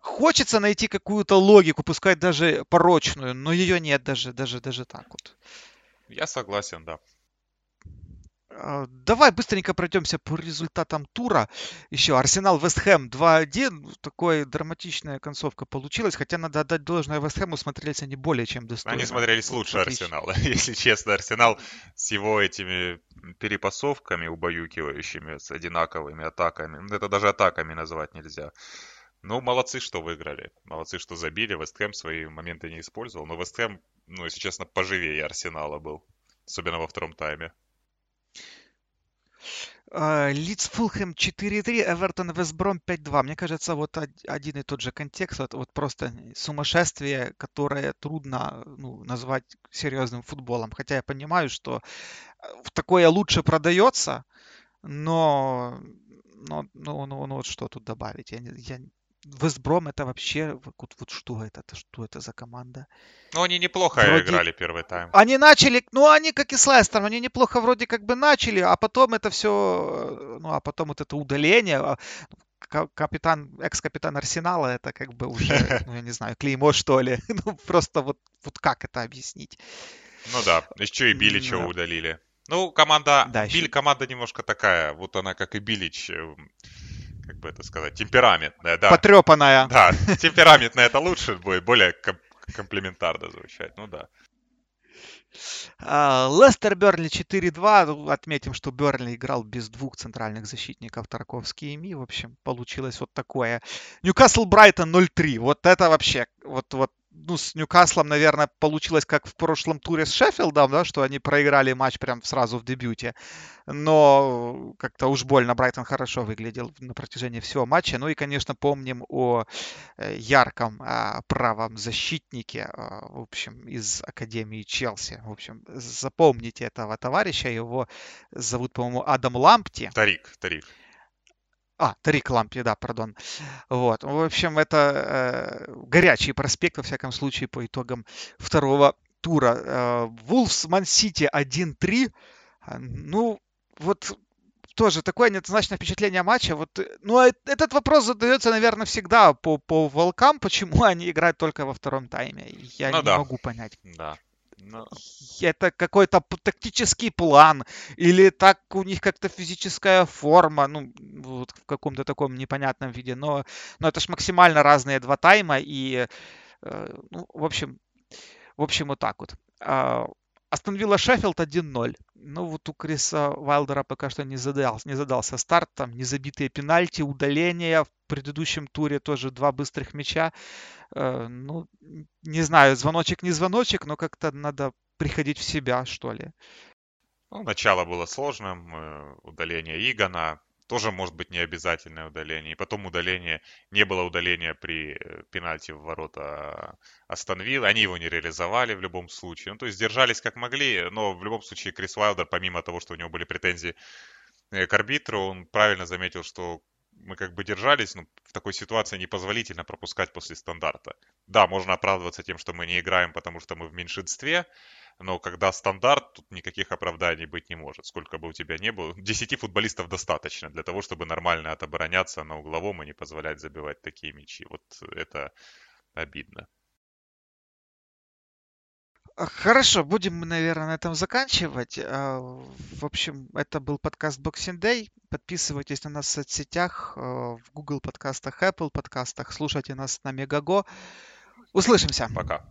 хочется найти какую-то логику, пускай даже порочную, но ее нет даже, даже, даже так вот. Я согласен, да. А, давай быстренько пройдемся по результатам тура. Еще Арсенал Вестхэм 2-1. Такая драматичная концовка получилась. Хотя надо отдать должное Вестхэму, смотрелись они более чем достойно. Они смотрелись лучше Арсенала. Если честно, Арсенал с его этими перепасовками убаюкивающими, с одинаковыми атаками. Это даже атаками назвать нельзя. Ну, молодцы, что выиграли. Молодцы, что забили. Вестхэм свои моменты не использовал. Но Вестхэм, ну, если честно, поживее Арсенала был. Особенно во втором тайме. Лидс Фулхэм 4-3, Эвертон Вестбром 5-2. Мне кажется, вот один и тот же контекст, вот, вот просто сумасшествие, которое трудно ну, назвать серьезным футболом. Хотя я понимаю, что э, такое лучше продается, но, но, но, но, но вот что тут добавить? Я, я, Вестбром это вообще, вот, вот что это, это, что это за команда? Ну, они неплохо вроде... играли первый тайм. Они начали, ну, они как и с Лестером, они неплохо вроде как бы начали, а потом это все, ну, а потом вот это удаление, а, капитан, экс-капитан Арсенала, это как бы уже, ну, я не знаю, клеймо, что ли. Ну, просто вот, вот как это объяснить? Ну да, еще и Билича да. удалили. Ну, команда, да, Биль, еще... команда немножко такая, вот она как и Билич, эм, как бы это сказать, темпераментная, да. Потрепанная. Да, темпераментная это лучше будет, более комплементарно звучать, ну да. А, Лестер Бернли 4-2. Ну, отметим, что Бернли играл без двух центральных защитников Тарковский и Ми. В общем, получилось вот такое. Ньюкасл Брайтон 0-3. Вот это вообще, вот, вот ну, с Ньюкаслом, наверное, получилось как в прошлом туре с Шеффилдом, да, что они проиграли матч прям сразу в дебюте. Но как-то уж больно Брайтон хорошо выглядел на протяжении всего матча. Ну и, конечно, помним о э, ярком а, правом защитнике, а, в общем, из Академии Челси. В общем, запомните этого товарища. Его зовут, по-моему, Адам Лампти. Тарик, Тарик. А, Тарик Лампи, да, пардон. Вот. В общем, это э, горячий проспект, во всяком случае, по итогам второго тура. Вулфс Ман-Сити 1-3. Ну, вот тоже такое неоднозначное впечатление матча. Вот, э, ну, а этот вопрос задается, наверное, всегда по, по волкам, почему они играют только во втором тайме. Я ну, не да. могу понять. Да. Но... Это какой-то тактический план, или так у них как-то физическая форма, ну, вот в каком-то таком непонятном виде, но, но это ж максимально разные два тайма, и, э, ну, в общем, в общем, вот так вот. А, Астон Вилла Шеффилд 1-0. Ну вот у Криса Вайлдера пока что не задался, не задался старт, там незабитые пенальти, удаления. В предыдущем туре тоже два быстрых мяча. Э, ну, не знаю, звоночек не звоночек, но как-то надо приходить в себя, что ли. Ну, начало было сложным, э, удаление Игона, тоже может быть необязательное удаление. И потом удаление, не было удаления при э, пенальти в ворота Остановил, они его не реализовали в любом случае. Ну, то есть держались как могли, но в любом случае Крис Уайлдер, помимо того, что у него были претензии э, к арбитру, он правильно заметил, что мы как бы держались, но в такой ситуации непозволительно пропускать после стандарта. Да, можно оправдываться тем, что мы не играем, потому что мы в меньшинстве, но когда стандарт, тут никаких оправданий быть не может. Сколько бы у тебя не было, 10 футболистов достаточно для того, чтобы нормально отобороняться на угловом и не позволять забивать такие мячи. Вот это обидно. Хорошо, будем мы, наверное, на этом заканчивать. А, в общем, это был подкаст Boxing Day. Подписывайтесь на нас в соцсетях, а, в Google подкастах, Apple подкастах. Слушайте нас на Мегаго. Услышимся. Пока.